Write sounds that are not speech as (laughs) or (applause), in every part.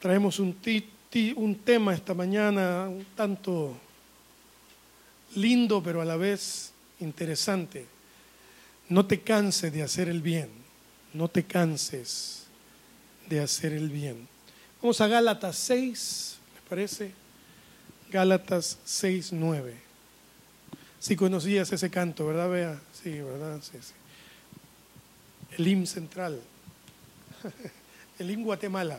traemos un, un tema esta mañana un tanto lindo, pero a la vez interesante. No te canses de hacer el bien, no te canses de hacer el bien. Vamos a Gálatas 6, ¿les parece? Gálatas 6, 9. Si conocías ese canto, ¿verdad, Bea? Sí, ¿verdad? Sí, sí. El himn central. (laughs) El himn Guatemala.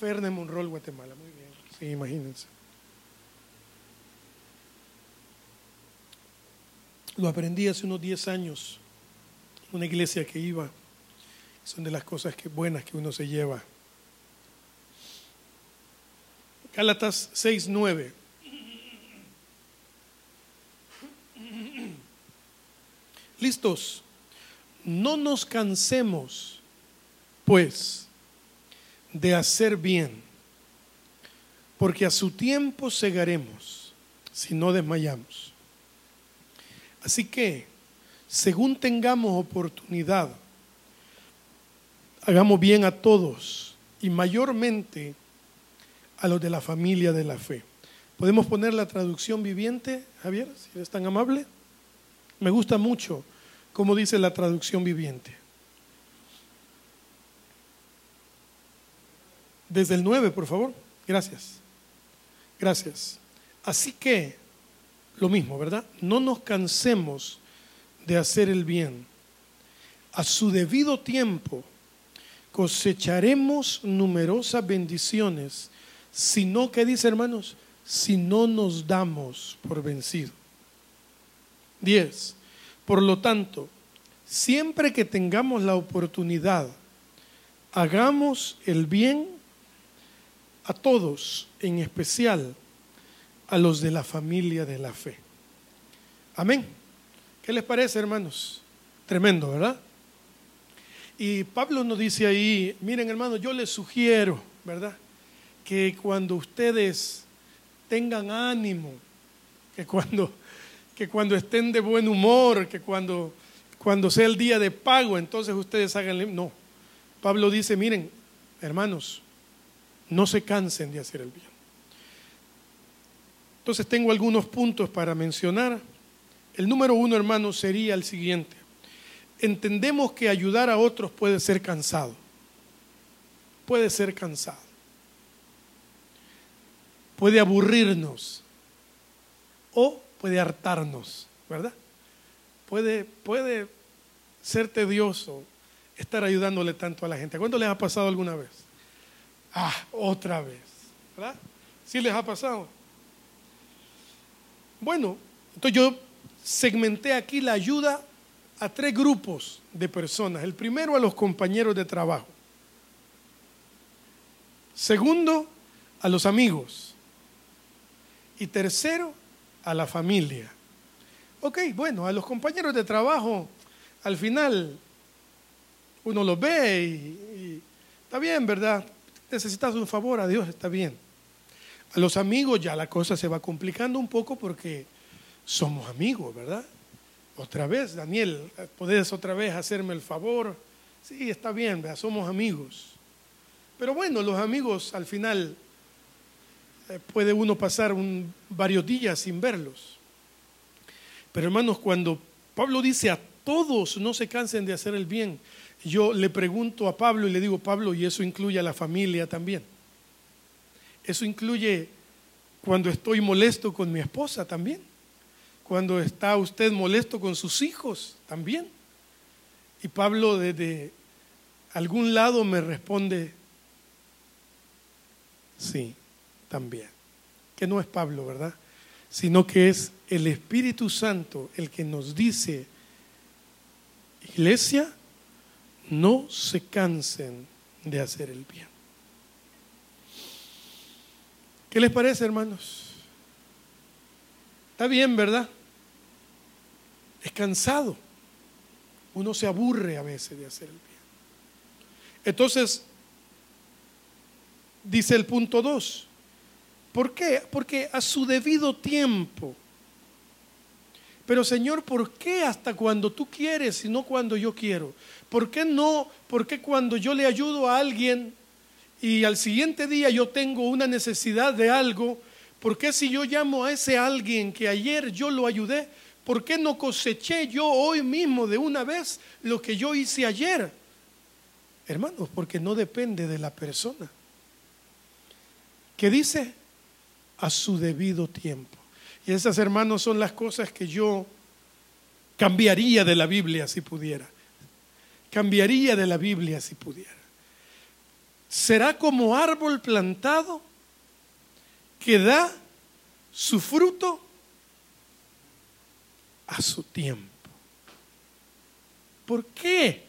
Ferne Monrol, Guatemala. Muy bien. Sí, imagínense. Lo aprendí hace unos 10 años en una iglesia que iba. Son de las cosas que, buenas que uno se lleva. Gálatas 6, 9. Listos. No nos cansemos, pues, de hacer bien, porque a su tiempo segaremos si no desmayamos. Así que, según tengamos oportunidad, hagamos bien a todos y mayormente a los de la familia de la fe. ¿Podemos poner la traducción viviente, Javier, si eres tan amable? Me gusta mucho cómo dice la traducción viviente. Desde el 9, por favor. Gracias. Gracias. Así que, lo mismo, ¿verdad? No nos cansemos de hacer el bien. A su debido tiempo cosecharemos numerosas bendiciones, si no, ¿qué dice hermanos? Si no nos damos por vencido. 10. Por lo tanto, siempre que tengamos la oportunidad, hagamos el bien a todos, en especial a los de la familia de la fe. Amén. ¿Qué les parece, hermanos? Tremendo, ¿verdad? Y Pablo nos dice ahí, miren hermanos, yo les sugiero, ¿verdad? Que cuando ustedes tengan ánimo, que cuando, que cuando estén de buen humor, que cuando, cuando sea el día de pago, entonces ustedes hagan... No, Pablo dice, miren, hermanos, no se cansen de hacer el bien. Entonces tengo algunos puntos para mencionar. El número uno, hermanos, sería el siguiente entendemos que ayudar a otros puede ser cansado. Puede ser cansado. Puede aburrirnos o puede hartarnos, ¿verdad? Puede, puede ser tedioso estar ayudándole tanto a la gente. ¿Cuánto les ha pasado alguna vez? Ah, otra vez, ¿verdad? ¿Sí les ha pasado? Bueno, entonces yo segmenté aquí la ayuda a tres grupos de personas. El primero a los compañeros de trabajo. Segundo, a los amigos. Y tercero, a la familia. Ok, bueno, a los compañeros de trabajo, al final uno los ve y, está bien, ¿verdad? Necesitas un favor a Dios, está bien. A los amigos ya la cosa se va complicando un poco porque somos amigos, ¿verdad? Otra vez, Daniel, ¿podés otra vez hacerme el favor? Sí, está bien, somos amigos. Pero bueno, los amigos al final eh, puede uno pasar varios días sin verlos. Pero hermanos, cuando Pablo dice a todos no se cansen de hacer el bien, yo le pregunto a Pablo y le digo, Pablo, y eso incluye a la familia también. Eso incluye cuando estoy molesto con mi esposa también cuando está usted molesto con sus hijos también. Y Pablo desde algún lado me responde, sí, también. Que no es Pablo, ¿verdad? Sino que es el Espíritu Santo el que nos dice, iglesia, no se cansen de hacer el bien. ¿Qué les parece, hermanos? Está bien, ¿verdad? es cansado. Uno se aburre a veces de hacer el bien. Entonces, dice el punto 2. ¿Por qué? Porque a su debido tiempo. Pero Señor, ¿por qué hasta cuando tú quieres y no cuando yo quiero? ¿Por qué no? ¿Por qué cuando yo le ayudo a alguien y al siguiente día yo tengo una necesidad de algo, ¿por qué si yo llamo a ese alguien que ayer yo lo ayudé, ¿por qué no coseché yo hoy mismo de una vez lo que yo hice ayer? Hermanos, porque no depende de la persona. ¿Qué dice? A su debido tiempo. Esas, hermanos, son las cosas que yo cambiaría de la Biblia si pudiera. Cambiaría de la Biblia si pudiera será como árbol plantado que da su fruto a su tiempo. ¿Por qué?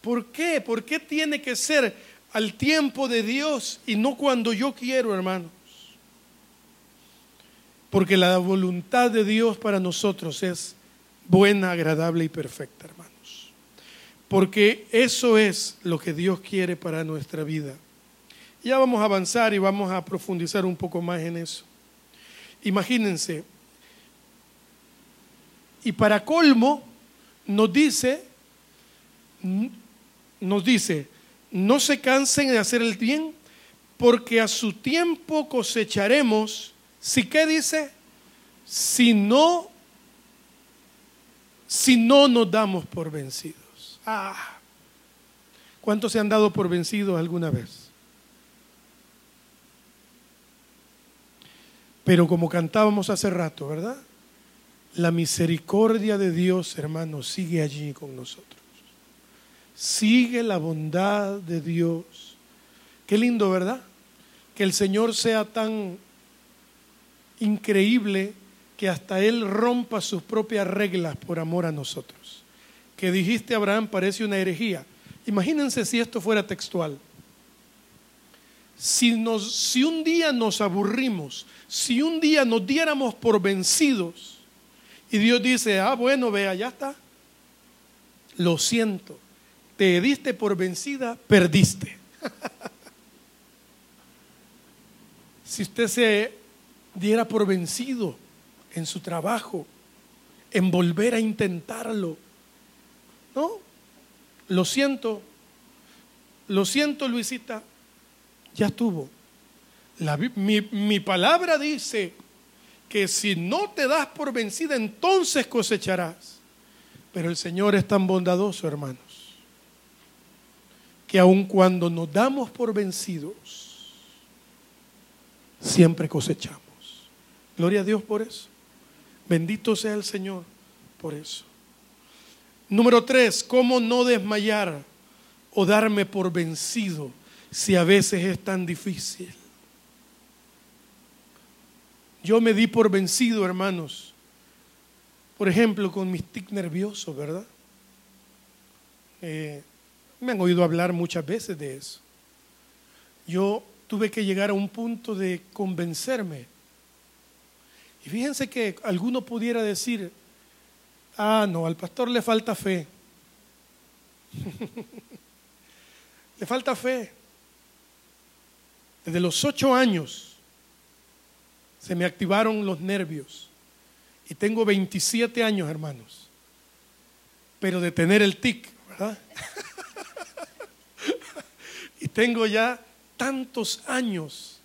¿Por qué? ¿Por qué tiene que ser al tiempo de Dios y no cuando yo quiero, hermanos? Porque la voluntad de Dios para nosotros es buena, agradable y perfecta, hermano porque eso es lo que Dios quiere para nuestra vida. Ya vamos a avanzar y vamos a profundizar un poco más en eso. Imagínense, y para colmo nos dice, nos dice, no se cansen de hacer el bien, porque a su tiempo cosecharemos, si qué dice, si no, si no nos damos por vencidos. Ah, ¿cuántos se han dado por vencidos alguna vez? Pero como cantábamos hace rato, ¿verdad? La misericordia de Dios, hermanos, sigue allí con nosotros. Sigue la bondad de Dios. Qué lindo, ¿verdad? Que el Señor sea tan increíble que hasta Él rompa sus propias reglas por amor a nosotros que dijiste Abraham parece una herejía. Imagínense si esto fuera textual. Si, nos, si un día nos aburrimos, si un día nos diéramos por vencidos y Dios dice, ah, bueno, vea, ya está. Lo siento, te diste por vencida, perdiste. (laughs) si usted se diera por vencido en su trabajo, en volver a intentarlo, no, lo siento, lo siento Luisita, ya estuvo. mi, mi palabra dice que si no te das por vencida, entonces cosecharás. Pero el Señor es tan bondadoso, hermanos, que aun cuando nos damos por vencidos, siempre cosechamos. Gloria a Dios por eso. Bendito sea el Señor por eso. Número tres, ¿cómo no desmayar o darme por vencido si a veces es tan difícil? Yo me di por vencido, hermanos. Por ejemplo, con mis tic nerviosos, ¿verdad? Eh, me han oído hablar muchas veces de eso. Yo tuve que llegar a un punto de convencerme. Y fíjense que alguno pudiera decir, Ah, no, al pastor le falta fe. (laughs) le falta fe. Desde los ocho años se me activaron los nervios. Y tengo 27 años, hermanos. Pero de tener el tic, ¿verdad? (laughs) y tengo ya tantos años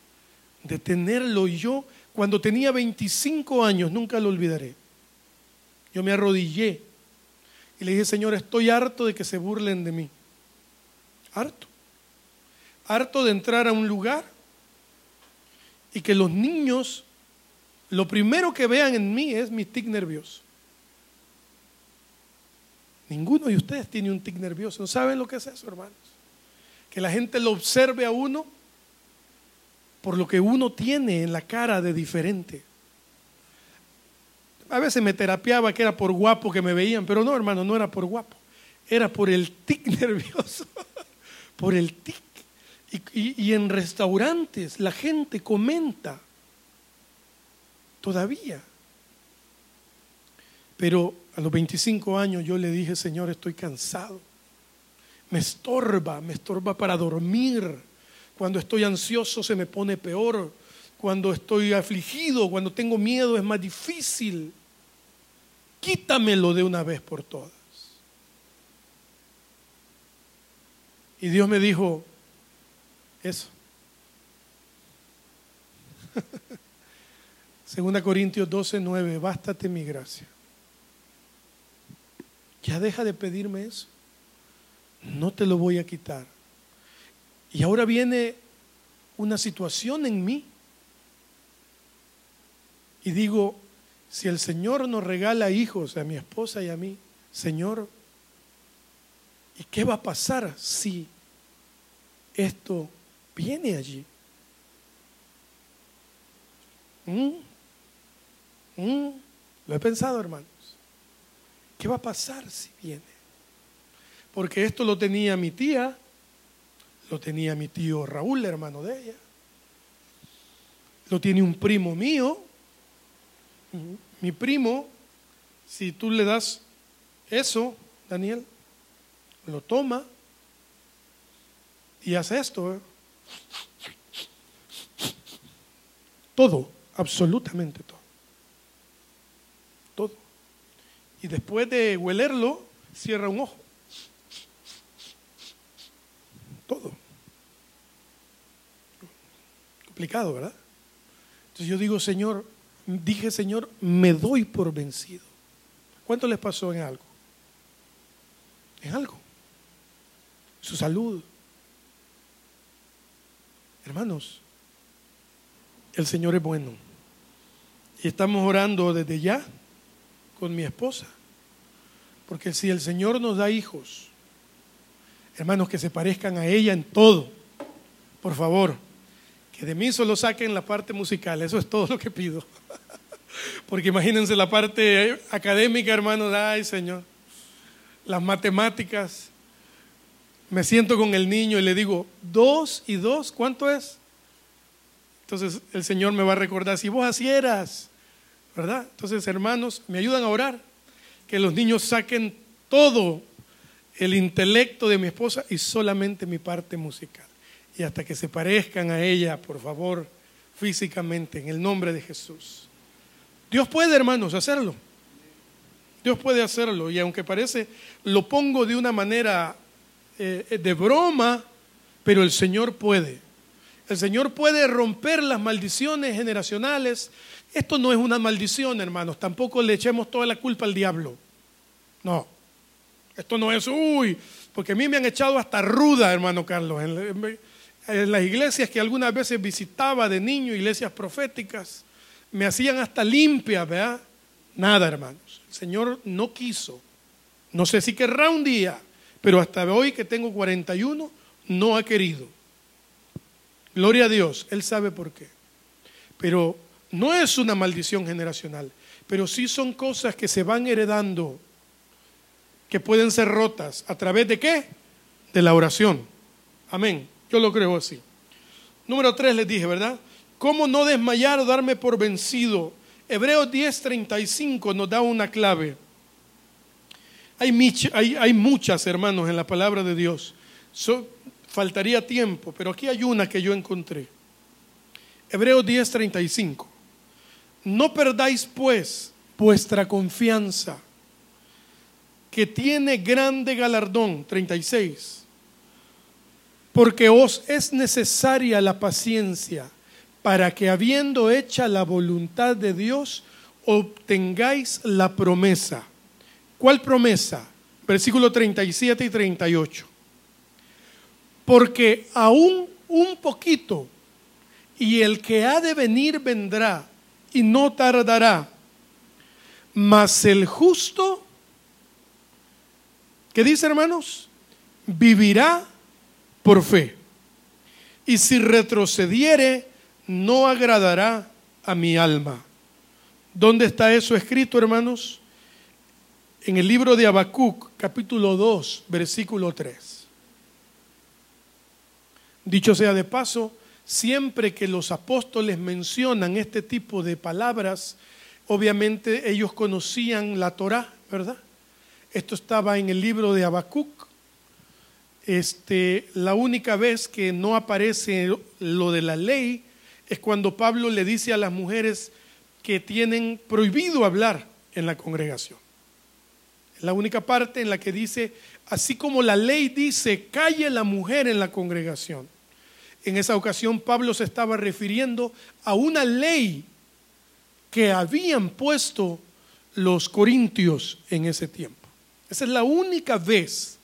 de tenerlo. Yo, cuando tenía 25 años, nunca lo olvidaré yo me arrodillé y le dije, Señor, estoy harto de que se burlen de mí. Harto. Harto de entrar a un lugar y que los niños, lo primero que vean en mí es mi tic nervioso. Ninguno de ustedes tiene un tic nervioso. ¿No saben lo que es eso, hermanos? Que la gente lo observe a uno por lo que uno tiene en la cara de diferente. A veces me terapiaba que era por guapo que me veían, pero no, hermano, no era por guapo. Era por el tic (laughs) nervioso, por el tic. Y, en restaurantes la gente comenta todavía. Pero a los 25 años yo le dije, Señor, estoy cansado. Me estorba, me estorba para dormir. Cuando estoy ansioso se me pone peor. Cuando estoy afligido, cuando tengo miedo es más difícil quítamelo de una vez por todas. Y Dios me dijo, Eso. (laughs) Segunda Corintios 12, 9, bástate mi gracia. Ya deja de pedirme eso. No te lo voy a quitar. Y ahora viene una situación en mí. Y digo, si el Señor nos regala hijos a mi esposa y a mí, Señor, ¿y qué va a pasar si esto viene allí? ¿Mm? ¿Mm? Lo he pensado, hermanos. ¿Qué va a pasar si viene? Porque esto lo tenía mi tía, lo tenía mi tío Raúl, hermano de ella, lo tiene un primo mío. Mi primo, si tú le das eso, Daniel, lo toma y hace esto. ¿eh? Todo, absolutamente todo. Todo. Y después de huelerlo, cierra un ojo. Todo. Complicado, ¿verdad? Entonces yo digo, Señor, dije, Señor, me doy por vencido. ¿Cuánto les pasó en algo? En algo. Su salud. Hermanos, el Señor es bueno. Y estamos orando desde ya con mi esposa. Porque si el Señor nos da hijos, hermanos, que se parezcan a ella en todo, por favor, que de mí solo saquen la parte musical, eso es todo lo que pido. (laughs) Porque imagínense la parte académica, hermanos, ay Señor, las matemáticas. Me siento con el niño y le digo, dos y dos, ¿cuánto es? Entonces el Señor me va a recordar, si vos así eras, ¿verdad? Entonces, hermanos, me ayudan a orar, que los niños saquen todo el intelecto de mi esposa y solamente mi parte musical. Y hasta que se parezcan a ella, por favor, físicamente, en el nombre de Jesús. Dios puede, hermanos, hacerlo. Dios puede hacerlo. Y aunque parece, lo pongo de una manera eh, de broma, pero el Señor puede. El Señor puede romper las maldiciones generacionales. Esto no es una maldición, hermanos. Tampoco le echemos toda la culpa al diablo. No. Esto no es, uy, porque a mí me han echado hasta ruda, hermano Carlos. Las iglesias que algunas veces visitaba de niño, iglesias proféticas, me hacían hasta limpia, ¿verdad? Nada, hermanos. El Señor no quiso. No sé si querrá un día, pero hasta hoy que tengo 41, no ha querido. Gloria a Dios, Él sabe por qué. Pero no es una maldición generacional, pero sí son cosas que se van heredando, que pueden ser rotas. ¿A través de qué? De la oración. Amén. Yo lo creo así. Número tres les dije, ¿verdad? ¿Cómo no desmayar o darme por vencido? Hebreos 10:35 nos da una clave. Hay, hay, muchas, hermanos, en la palabra de Dios faltaría tiempo, pero aquí hay una que yo encontré. Hebreos 10:35. No perdáis pues vuestra confianza, que tiene grande galardón, 36, porque os es necesaria la paciencia para que habiendo hecha la voluntad de Dios, obtengáis la promesa. ¿Cuál promesa? Versículo 37 y 38 porque aún un poquito, y el que ha de venir vendrá, y no tardará. Mas el justo, ¿qué dice hermanos? Vivirá por fe. Y si retrocediere, no agradará a mi alma. ¿Dónde está eso escrito, hermanos? En el libro de Habacuc, capítulo 2, versículo 3. Dicho sea de paso, siempre que los apóstoles mencionan este tipo de palabras, obviamente ellos conocían la Torá, ¿verdad? Esto estaba en el libro de Habacuc. Este, la única vez que no aparece lo de la ley es cuando Pablo le dice a las mujeres que tienen prohibido hablar en la congregación. Es la única parte en la que dice, así como la ley dice, calle la mujer en la congregación En esa ocasión Pablo se estaba refiriendo a una ley que habían puesto los corintios en ese tiempo. Esa es la única vez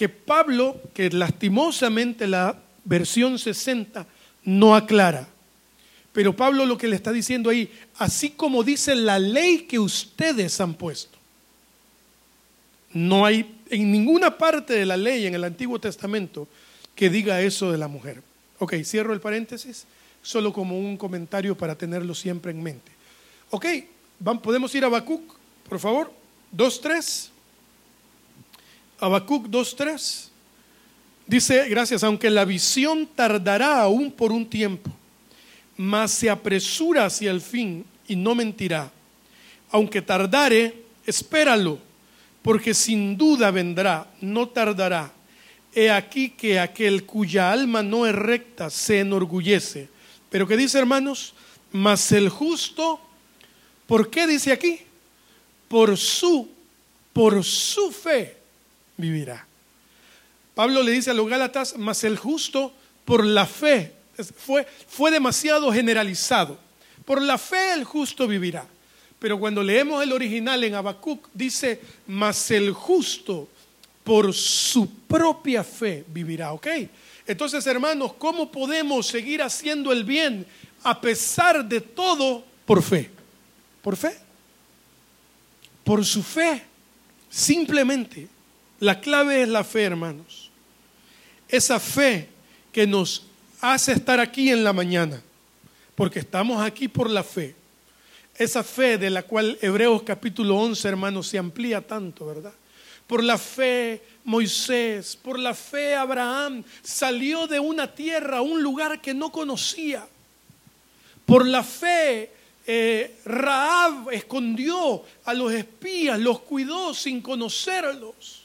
que Pablo, que lastimosamente la versión 60 no aclara, pero Pablo lo que le está diciendo ahí, así como dice la ley que ustedes han puesto, no hay en ninguna parte de la ley en el Antiguo Testamento que diga eso de la mujer. Ok, cierro el paréntesis, solo como un comentario para tenerlo siempre en mente. Ok, podemos ir a Habacuc, por favor, 2.3. Habacuc 2.3. Dice, gracias, aunque la visión tardará aún por un tiempo, mas se apresura hacia el fin y no mentirá. Aunque tardare, espéralo, porque sin duda vendrá, no tardará. He aquí que aquel cuya alma no es recta se enorgullece. Pero ¿qué dice hermanos? Mas el justo, ¿por qué dice aquí? Por su, por su fe vivirá. Pablo le dice a los Gálatas, mas el justo por la fe fue, fue demasiado generalizado. Por la fe el justo vivirá. Pero cuando leemos el original en Habacuc, dice, mas el justo por su propia fe vivirá. ¿Ok? Entonces, hermanos, ¿cómo podemos seguir haciendo el bien a pesar de todo por fe? ¿Por fe? Por su fe. Simplemente. La clave es la fe, hermanos. Esa fe que nos hace estar aquí en la mañana, porque estamos aquí por la fe. Esa fe de la cual Hebreos capítulo 11, hermanos, se amplía tanto, ¿verdad? Por la fe Moisés, por la fe Abraham salió de una tierra, un lugar que no conocía. Por la fe eh, Raab escondió a los espías, los cuidó sin conocerlos.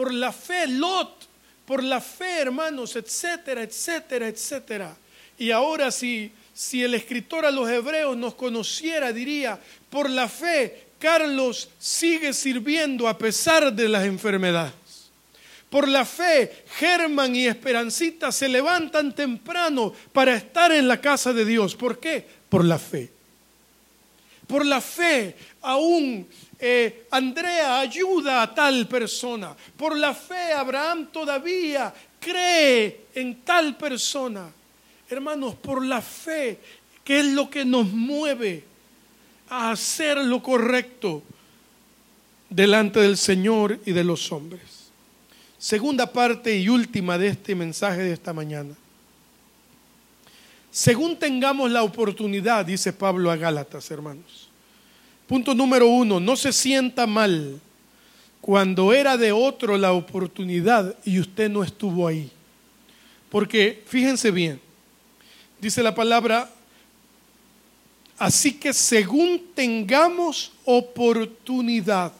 Por la fe Lot por la fe, hermanos, etcétera, etcétera, etcétera. Y ahora si, si el escritor a los hebreos nos conociera, diría, por la fe, Carlos sigue sirviendo a pesar de las enfermedades. Por la fe, Germán y Esperancita se levantan temprano para estar en la casa de Dios. ¿Por qué? Por la fe. Por la fe, aún eh, Andrea ayuda a tal persona. Por la fe, Abraham todavía cree en tal persona. Hermanos, por la fe, que es lo que nos mueve a hacer lo correcto delante del Señor y de los hombres. Segunda parte y última de este mensaje de esta mañana. Según tengamos la oportunidad, dice Pablo a Gálatas, hermanos Punto número uno, no se sienta mal cuando era de otro la oportunidad y usted no estuvo ahí. Porque fíjense bien, dice la palabra, así que según tengamos oportunidad,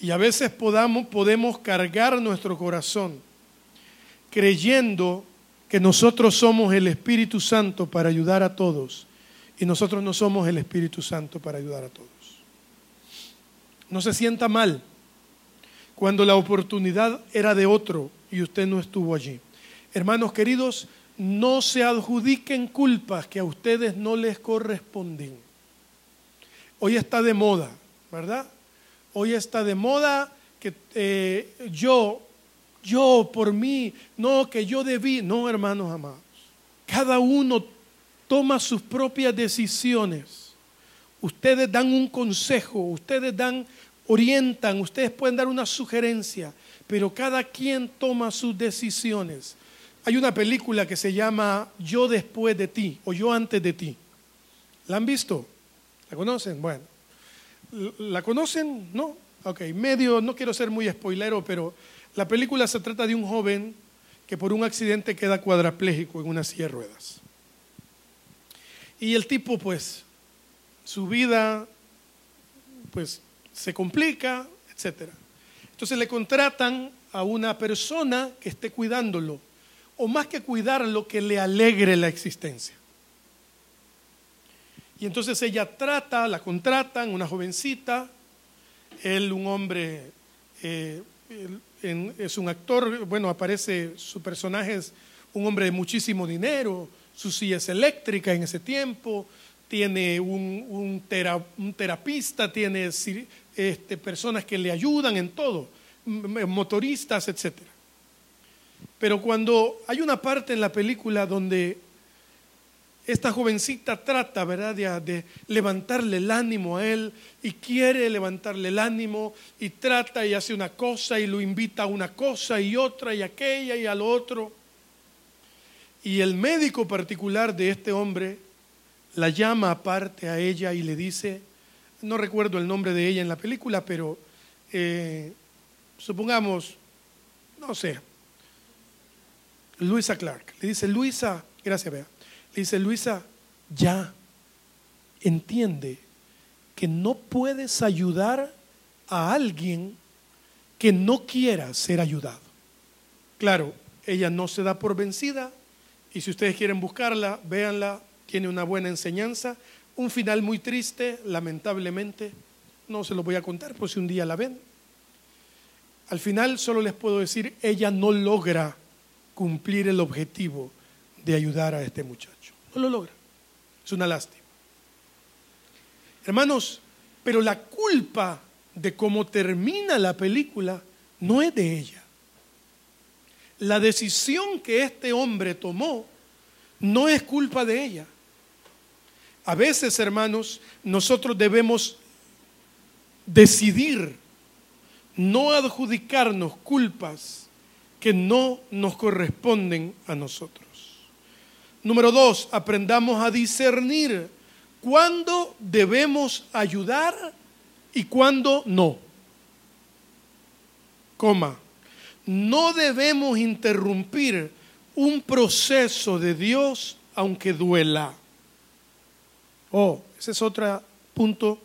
y a veces podamos, podemos cargar nuestro corazón creyendo que nosotros somos el Espíritu Santo para ayudar a todos y nosotros no somos el Espíritu Santo para ayudar a todos. No se sienta mal cuando la oportunidad era de otro y usted no estuvo allí. Hermanos queridos, no se adjudiquen culpas que a ustedes no les corresponden. Hoy está de moda, ¿verdad? Hoy está de moda que eh, yo, yo por mí, no, que yo debí. No, hermanos amados. Cada uno toma sus propias decisiones. Ustedes dan un consejo, ustedes dan, orientan, ustedes pueden dar una sugerencia, pero cada quien toma sus decisiones. Hay una película que se llama Yo después de ti o Yo antes de ti. ¿La han visto? ¿La conocen? Bueno. ¿La conocen? No. Ok, medio, no quiero ser muy spoilero, pero la película se trata de un joven que por un accidente queda cuadraplégico en una silla de ruedas. Y el tipo, pues, su vida, pues, se complica, etc. Entonces le contratan a una persona que esté cuidándolo, o más que cuidarlo, que le alegre la existencia. Y entonces ella trata, la contratan, una jovencita, él un hombre, eh, es un actor, bueno, aparece, su personaje es un hombre de muchísimo dinero, su silla es eléctrica en ese tiempo, tiene un, terapista, tiene este, personas que le ayudan en todo, motoristas, etc. Pero cuando hay una parte en la película donde esta jovencita trata, ¿verdad?, de, de, levantarle el ánimo a él y quiere levantarle el ánimo y trata y hace una cosa y lo invita a una cosa y otra y aquella y al otro. Y el médico particular de este hombre la llama aparte a ella y le dice, no recuerdo el nombre de ella en la película, pero eh, supongamos, no sé, Luisa Clark. Le dice, Luisa, gracias, Bea dice, Luisa, ya entiende que no puedes ayudar a alguien que no quiera ser ayudado. Claro, ella no se da por vencida y si ustedes quieren buscarla, véanla, tiene una buena enseñanza, un final muy triste, lamentablemente, no se lo voy a contar por si un día la ven. Al final solo les puedo decir, ella no logra cumplir el objetivo de ayudar a este muchacho. No lo logra. Es una lástima. Hermanos, pero la culpa de cómo termina la película no es de ella. La decisión que este hombre tomó no es culpa de ella. A veces, hermanos, nosotros debemos decidir no adjudicarnos culpas que no nos corresponden a nosotros. Número dos, aprendamos a discernir cuándo debemos ayudar y cuándo no. Coma, no debemos interrumpir un proceso de Dios aunque duela. Oh, ese es otro punto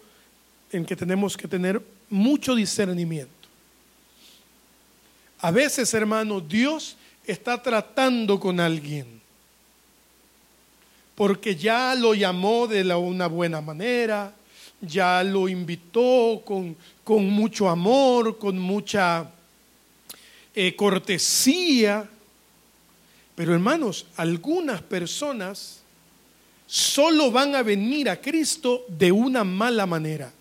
en que tenemos que tener mucho discernimiento. A veces, hermano, Dios está tratando con alguien porque ya lo llamó de una buena manera, ya lo invitó con, con mucho amor, con mucha eh, cortesía. Pero hermanos, algunas personas solo van a venir a Cristo de una mala manera.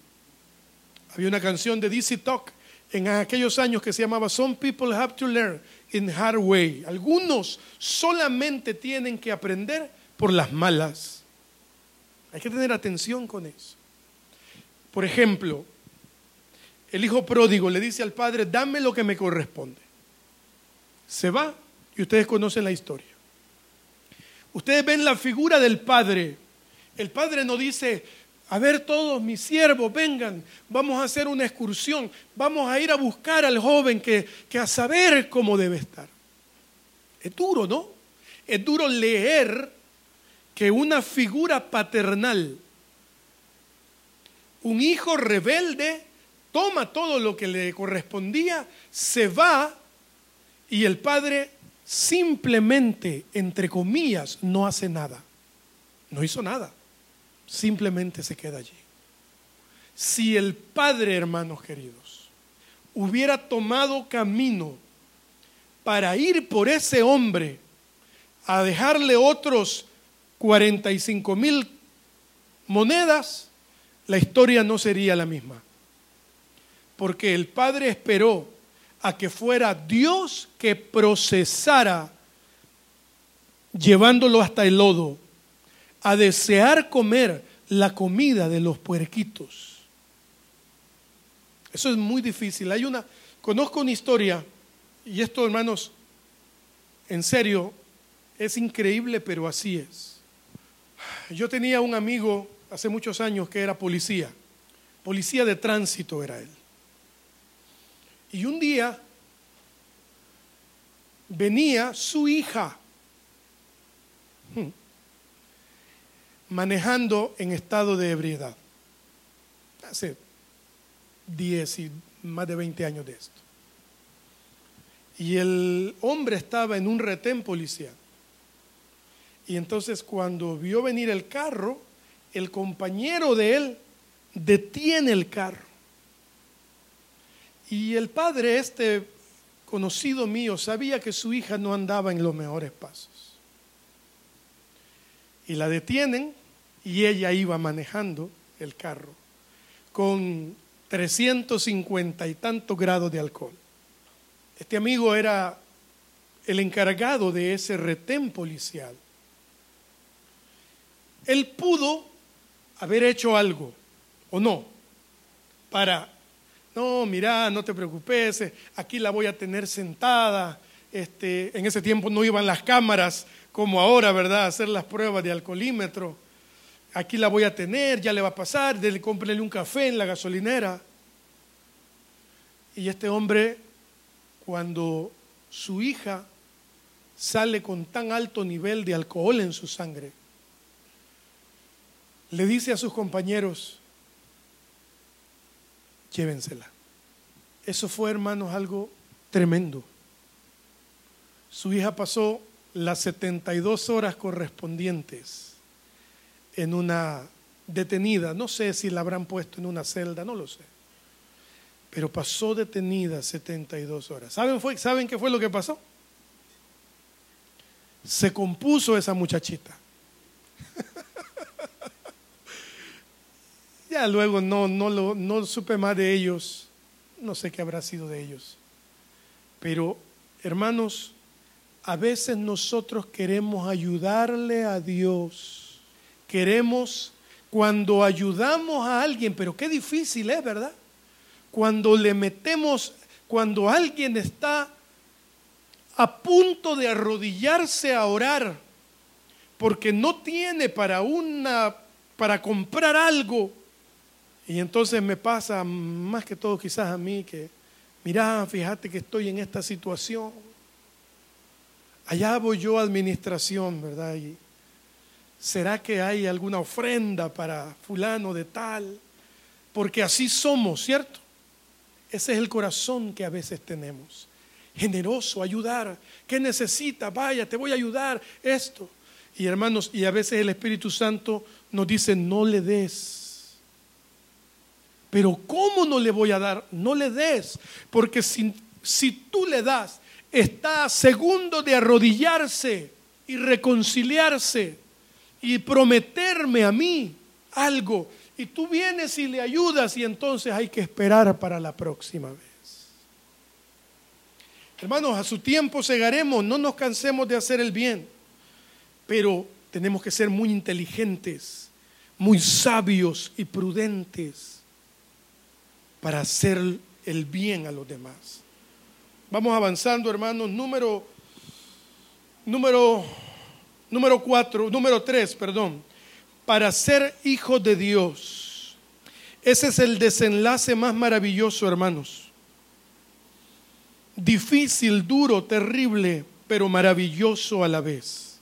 Había una canción de DC Talk en aquellos años que se llamaba Some People Have to Learn in Hard Way. Algunos solamente tienen que aprender por las malas. Hay que tener atención con eso. Por ejemplo, el hijo pródigo le dice al padre, dame lo que me corresponde. Se va y ustedes conocen la historia. Ustedes ven la figura del padre. El padre no dice, a ver todos mis siervos, vengan, vamos a hacer una excursión, vamos a ir a buscar al joven que, que a saber cómo debe estar. Es duro, ¿no? Es duro leer que una figura paternal, un hijo rebelde, toma todo lo que le correspondía, se va y el padre simplemente, entre comillas, no hace nada. No hizo nada simplemente se queda allí. Si el Padre, hermanos queridos, hubiera tomado camino para ir por ese hombre a dejarle otros 45 mil monedas, la historia no sería la misma. Porque el Padre esperó a que fuera Dios que procesara llevándolo hasta el lodo a desear comer la comida de los puerquitos. Eso es muy difícil. Hay una, conozco una historia, y esto, hermanos, en serio, es increíble, pero así es. Yo tenía un amigo hace muchos años que era policía, policía de tránsito era él. Y un día venía su hija manejando en estado de ebriedad. Hace 10 y más de 20 años de esto. Y el hombre estaba en un retén policial. Y entonces cuando vio venir el carro, el compañero de él detiene el carro. Y el padre este conocido mío sabía que su hija no andaba en los mejores pasos. Y la detienen y ella iba manejando el carro con 350 y tantos grados de alcohol. Este amigo era el encargado de ese retén policial. Él pudo haber hecho algo, o no, para, no, mira, no te preocupes, aquí la voy a tener sentada. Este, en ese tiempo no iban las cámaras como ahora, ¿verdad? A hacer las pruebas de alcoholímetro. Aquí la voy a tener, ya le va a pasar, le cómprele un café en la gasolinera. Y este hombre, cuando su hija sale con tan alto nivel de alcohol en su sangre, le dice a sus compañeros, llévensela. Eso fue, hermanos, algo tremendo. Su hija pasó las 72 horas correspondientes en una detenida, no sé si la habrán puesto en una celda, no lo sé, pero pasó detenida 72 horas. ¿Saben, ¿Saben qué fue lo que pasó? Se compuso esa muchachita. Luego no, no, lo, no supe más de ellos, no sé qué habrá sido de ellos. Pero, hermanos, a veces nosotros queremos ayudarle a Dios. Queremos, cuando ayudamos a alguien, pero qué difícil es, ¿verdad? Cuando le metemos, cuando alguien está a punto de arrodillarse a orar, porque no tiene para una, para comprar algo. Y entonces me pasa más que todo quizás a mí que, mira, fíjate que estoy en esta situación allá voy yo a administración, ¿verdad? Y ¿Será que hay alguna ofrenda para fulano de tal? Porque así somos, ¿cierto? Ese es el corazón que a veces tenemos. Generoso, ayudar. ¿Qué necesita? Vaya, te voy a ayudar. Esto. Y hermanos, y a veces el Espíritu Santo nos dice, no le des. Pero ¿cómo no le voy a dar? No le des. Porque si, si tú le das, está a segundo de arrodillarse y reconciliarse y prometerme a mí algo. Y tú vienes y le ayudas y entonces hay que esperar para la próxima vez. Hermanos, a su tiempo segaremos, no nos cansemos de hacer el bien, pero tenemos que ser muy inteligentes, muy sabios y prudentes para hacer el bien a los demás. Vamos avanzando, hermanos. Número, número, número cuatro, número tres, perdón. Para ser hijo de Dios. Ese es el desenlace más maravilloso, hermanos. Difícil, duro, terrible, pero maravilloso a la vez.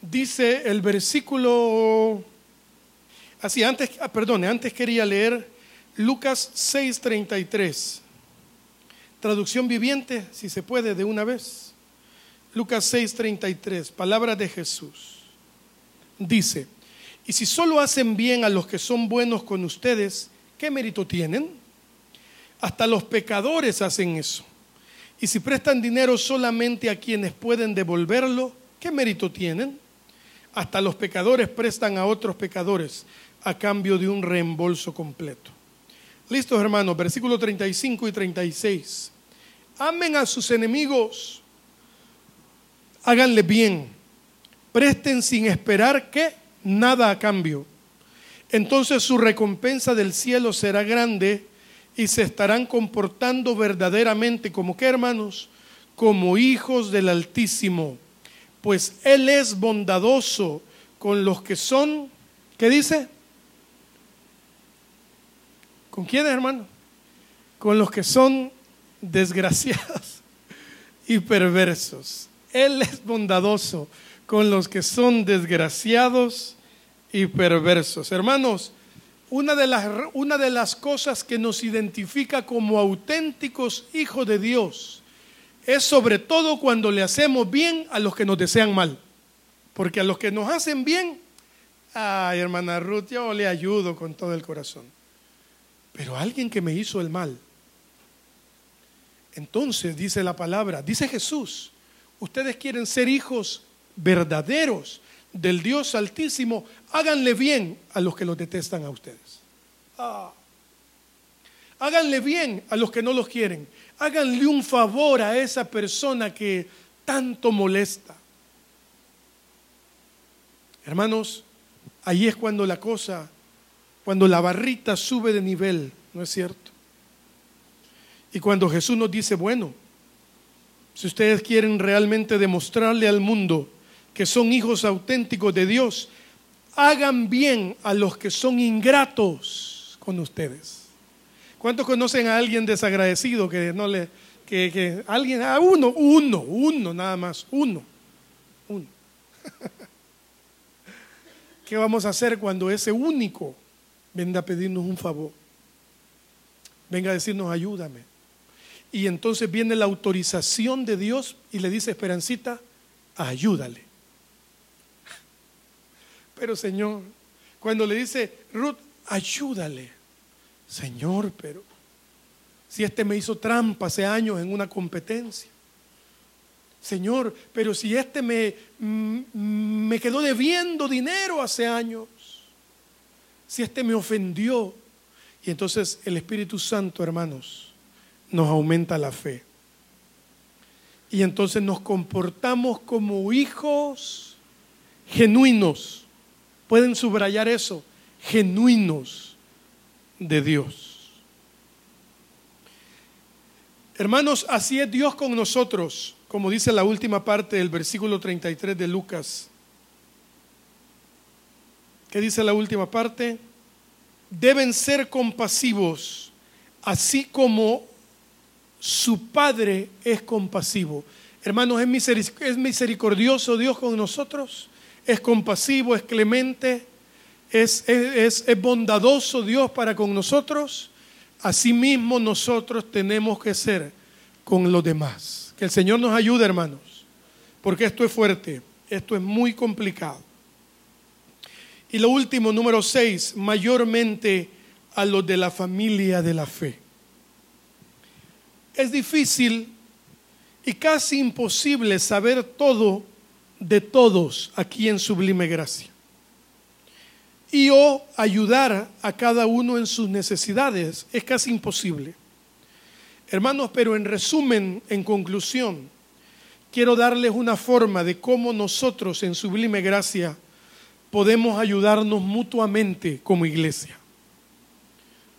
Dice el versículo, así, antes, ah, perdone, antes quería leer Lucas 6:33. Traducción viviente, si se puede, de una vez. Lucas 6:33, palabra de Jesús. Dice, y si solo hacen bien a los que son buenos con ustedes, ¿qué mérito tienen? Hasta los pecadores hacen eso. Y si prestan dinero solamente a quienes pueden devolverlo, ¿qué mérito tienen? Hasta los pecadores prestan a otros pecadores a cambio de un reembolso completo. Listos, hermanos, versículo 35 y 36. Amen a sus enemigos, háganle bien, presten sin esperar que nada a cambio. Entonces su recompensa del cielo será grande y se estarán comportando verdaderamente como que hermanos, como hijos del Altísimo, pues Él es bondadoso con los que son, ¿qué dice? ¿Con quiénes, hermano? Con los que son desgraciados y perversos. Él es bondadoso con los que son desgraciados y perversos. Hermanos, una de, las, una de las cosas que nos identifica como auténticos hijos de Dios es sobre todo cuando le hacemos bien a los que nos desean mal. Porque a los que nos hacen bien, ay hermana Ruth, yo le ayudo con todo el corazón. Pero alguien que me hizo el mal, Entonces dice la palabra, dice Jesús, ustedes quieren ser hijos verdaderos del Dios altísimo, háganle bien a los que los detestan a ustedes. Ah. Háganle bien a los que no los quieren. Háganle un favor a esa persona que tanto molesta. Hermanos, ahí es cuando la cosa, cuando la barrita sube de nivel, ¿no es cierto? Y cuando Jesús nos dice, bueno, si ustedes quieren realmente demostrarle al mundo que son hijos auténticos de Dios, hagan bien a los que son ingratos con ustedes. ¿Cuántos conocen a alguien desagradecido que no le, que, que alguien, a uno, uno, uno nada más, uno, uno. (laughs) ¿Qué vamos a hacer cuando ese único venga a pedirnos un favor? Venga a decirnos, ayúdame. Y entonces viene la autorización de Dios y le dice, Esperancita, ayúdale. Pero Señor, cuando le dice, Ruth, ayúdale. Señor, pero si este me hizo trampa hace años en una competencia. Señor, pero si este me, mm, me quedó debiendo dinero hace años. Si este me ofendió. Y entonces el Espíritu Santo, hermanos, nos aumenta la fe. Y entonces nos comportamos como hijos genuinos. Pueden subrayar eso, genuinos de Dios. Hermanos, así es Dios con nosotros, como dice la última parte del versículo 33 de Lucas. ¿Qué dice la última parte? Deben ser compasivos, así como su Padre es compasivo. Hermanos, ¿es misericordioso Dios con nosotros? ¿Es compasivo, es clemente? ¿Es, es, es bondadoso Dios para con nosotros? Asimismo nosotros tenemos que ser con los demás. Que el Señor nos ayude, hermanos, porque esto es fuerte, esto es muy complicado. Y lo último, número seis, mayormente a los de la familia de la fe. Es difícil y casi imposible saber todo de todos aquí en Sublime Gracia y o ayudar a cada uno en sus necesidades. Es casi imposible. Hermanos, pero en resumen, en conclusión, quiero darles una forma de cómo nosotros en Sublime Gracia podemos ayudarnos mutuamente como iglesia.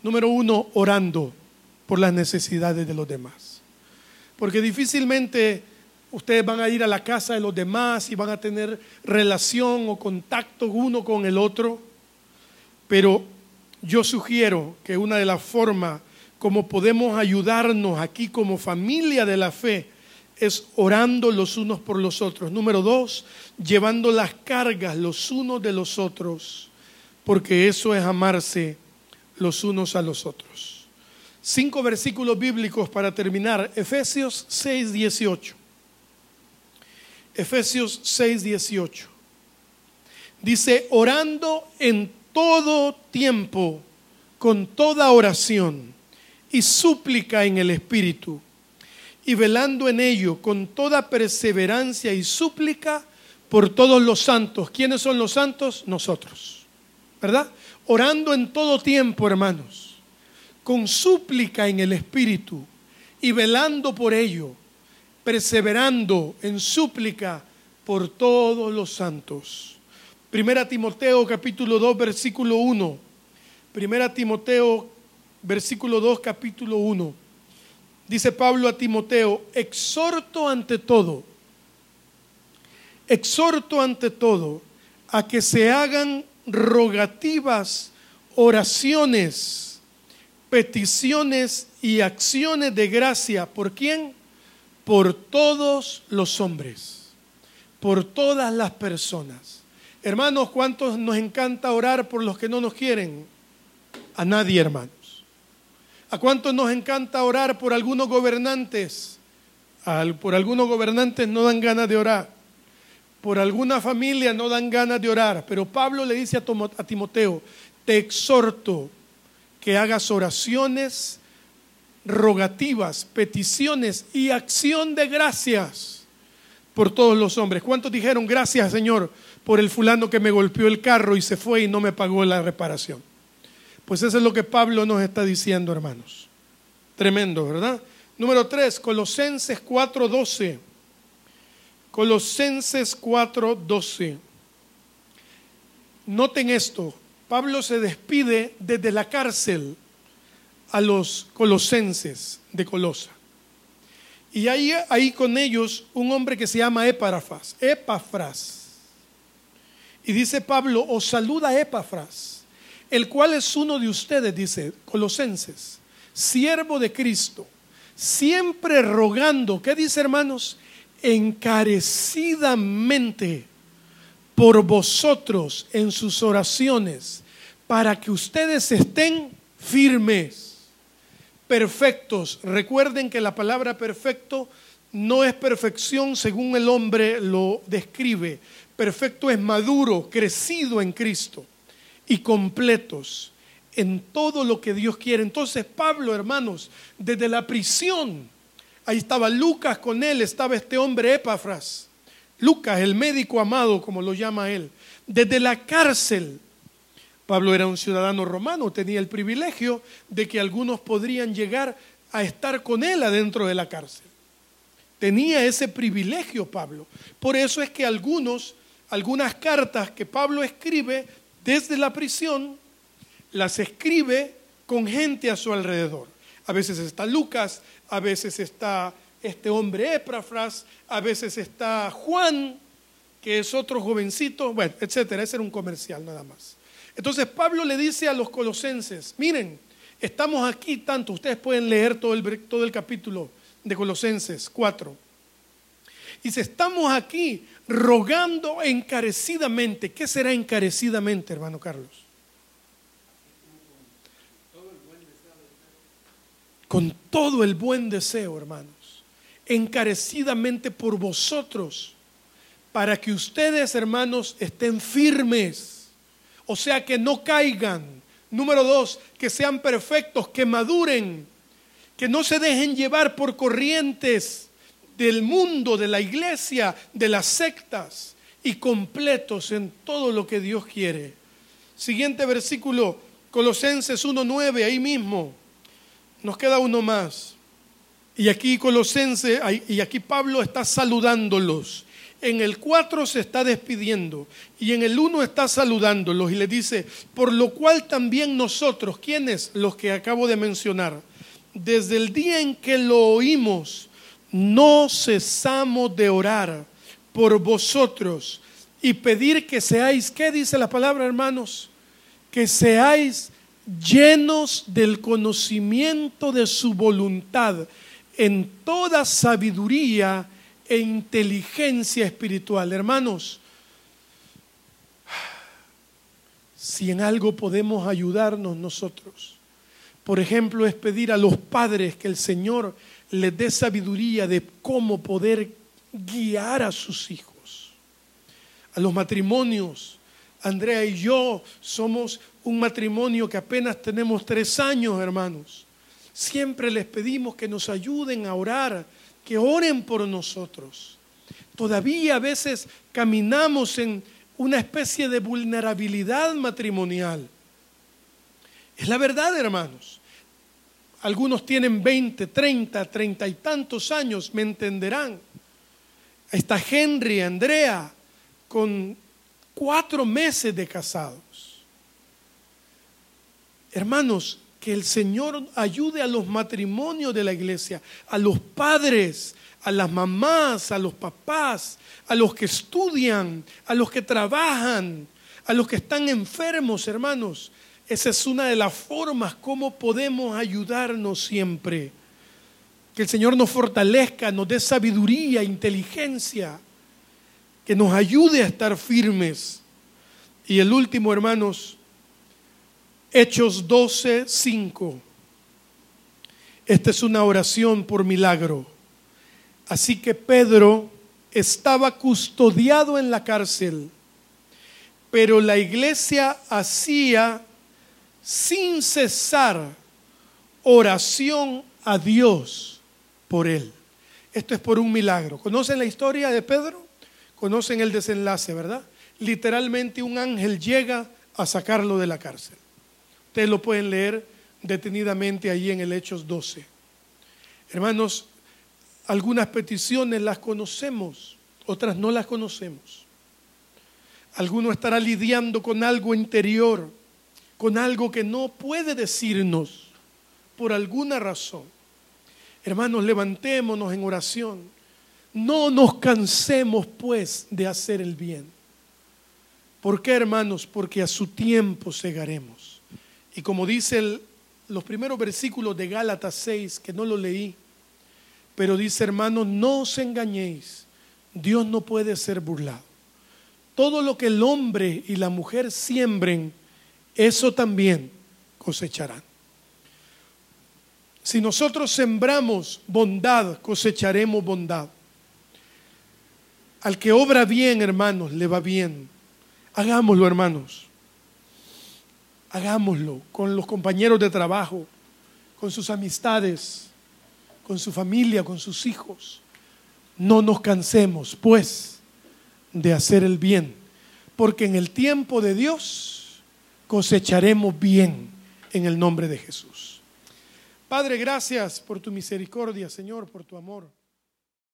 Número uno, orando por las necesidades de los demás. Porque difícilmente ustedes van a ir a la casa de los demás y van a tener relación o contacto uno con el otro pero yo sugiero que una de las formas como podemos ayudarnos aquí como familia de la fe es orando los unos por los otros. Número dos, llevando las cargas los unos de los otros, porque eso es amarse los unos a los otros. Cinco versículos bíblicos para terminar. Efesios 6, 18. Efesios 6, 18. Dice, orando en todo tiempo, con toda oración y súplica en el Espíritu, y velando en ello con toda perseverancia y súplica por todos los santos. ¿Quiénes son los santos? Nosotros. ¿Verdad? Orando en todo tiempo, hermanos, con súplica en el Espíritu y velando por ello, perseverando en súplica por todos los santos. Primera Timoteo capítulo 2 versículo 1. Primera Timoteo versículo 2 capítulo 1. Dice Pablo a Timoteo, exhorto ante todo, exhorto ante todo a que se hagan rogativas, oraciones, peticiones y acciones de gracia. ¿Por quién? Por todos los hombres, por todas las personas Hermanos, ¿cuántos nos encanta orar por los que no nos quieren? A nadie, hermanos. ¿A cuántos nos encanta orar por algunos gobernantes? por algunos gobernantes no dan ganas de orar. Por alguna familia no dan ganas de orar. Pero Pablo le dice a, Timoteo, te exhorto que hagas oraciones, rogativas, peticiones y acción de gracias por todos los hombres. ¿Cuántos dijeron gracias, Señor, por el fulano que me golpeó el carro y se fue y no me pagó la reparación? Pues eso es lo que Pablo nos está diciendo, hermanos. Tremendo, ¿verdad? Número 3, Colosenses 4:12. Colosenses 4:12. Noten esto, Pablo se despide desde la cárcel a los colosenses de Colosa. Y hay ahí con ellos un hombre que se llama Epafras, Epafras. Y dice Pablo, os saluda Epafras, el cual es uno de ustedes, dice Colosenses, siervo de Cristo, siempre rogando, ¿qué dice hermanos? Encarecidamente por vosotros en sus oraciones, para que ustedes estén firmes perfectos. Recuerden que la palabra perfecto no es perfección según el hombre lo describe. Perfecto es maduro, crecido en Cristo y completos en todo lo que Dios quiere. Entonces Pablo, hermanos, desde la prisión, ahí estaba Lucas con él, estaba este hombre Epafras. Lucas, el médico amado, como lo llama él. Desde la cárcel, Pablo era un ciudadano romano, tenía el privilegio de que algunos podrían llegar a estar con él adentro de la cárcel. Tenía ese privilegio Pablo. Por eso es que algunos, algunas cartas que Pablo escribe desde la prisión, las escribe con gente a su alrededor. A veces está Lucas, a veces está este hombre Epafras, a veces está Juan, que es otro jovencito, bueno, etcétera. Ese era un comercial nada más. Entonces Pablo le dice a los colosenses, miren, estamos aquí tanto, ustedes pueden leer todo el, todo el capítulo de Colosenses 4. Dice, estamos aquí rogando encarecidamente. ¿Qué será encarecidamente, hermano Carlos? Con todo el buen deseo, hermanos. Encarecidamente por vosotros, para que ustedes, hermanos, estén firmes o sea, que no caigan. Número dos, que sean perfectos, que maduren, que no se dejen llevar por corrientes del mundo, de la iglesia, de las sectas y completos en todo lo que Dios quiere. Siguiente versículo, Colosenses 1.9, ahí mismo. Nos queda uno más. Y aquí Colosenses, y aquí Pablo está saludándolos. En el 4 se está despidiendo y en el 1 está saludándolos y le dice, por lo cual también nosotros, ¿quiénes? Los que acabo de mencionar, desde el día en que lo oímos, no cesamos de orar por vosotros y pedir que seáis, ¿qué dice la palabra hermanos? Que seáis llenos del conocimiento de su voluntad en toda sabiduría e inteligencia espiritual. Hermanos, si en algo podemos ayudarnos nosotros, por ejemplo, es pedir a los padres que el Señor les dé sabiduría de cómo poder guiar a sus hijos. A los matrimonios, Andrea y yo somos un matrimonio que apenas tenemos tres años, hermanos. Siempre les pedimos que nos ayuden a orar que oren por nosotros. Todavía a veces caminamos en una especie de vulnerabilidad matrimonial. Es la verdad, hermanos. Algunos tienen 20, 30, 30 y tantos años, me entenderán. Está Henry, Andrea, con cuatro meses de casados. Hermanos, que el Señor ayude a los matrimonios de la iglesia, a los padres, a las mamás, a los papás, a los que estudian, a los que trabajan, a los que están enfermos, hermanos. Esa es una de las formas como podemos ayudarnos siempre. Que el Señor nos fortalezca, nos dé sabiduría, inteligencia, que nos ayude a estar firmes. Y el último, hermanos, Hechos 12, 5. Esta es una oración por milagro. Así que Pedro estaba custodiado en la cárcel, pero la iglesia hacía sin cesar oración a Dios por él. Esto es por un milagro. ¿Conocen la historia de Pedro? Conocen el desenlace, ¿verdad? Literalmente un ángel llega a sacarlo de la cárcel. Ustedes lo pueden leer detenidamente allí en el Hechos 12. Hermanos, algunas peticiones las conocemos, otras no las conocemos. Alguno estará lidiando con algo interior, con algo que no puede decirnos por alguna razón. Hermanos, levantémonos en oración. No nos cansemos pues de hacer el bien. ¿Por qué, hermanos? Porque a su tiempo segaremos. Y como dice los primeros versículos de Gálatas 6, que no lo leí, pero dice, hermanos, no os engañéis. Dios no puede ser burlado. Todo lo que el hombre y la mujer siembren, eso también cosecharán. Si nosotros sembramos bondad, cosecharemos bondad. Al que obra bien, hermanos, le va bien. Hagámoslo, hermanos. Hagámoslo con los compañeros de trabajo, con sus amistades, con su familia, con sus hijos. No nos cansemos, pues, de hacer el bien, porque en el tiempo de Dios cosecharemos bien en el nombre de Jesús. Padre, gracias por tu misericordia, Señor, por tu amor.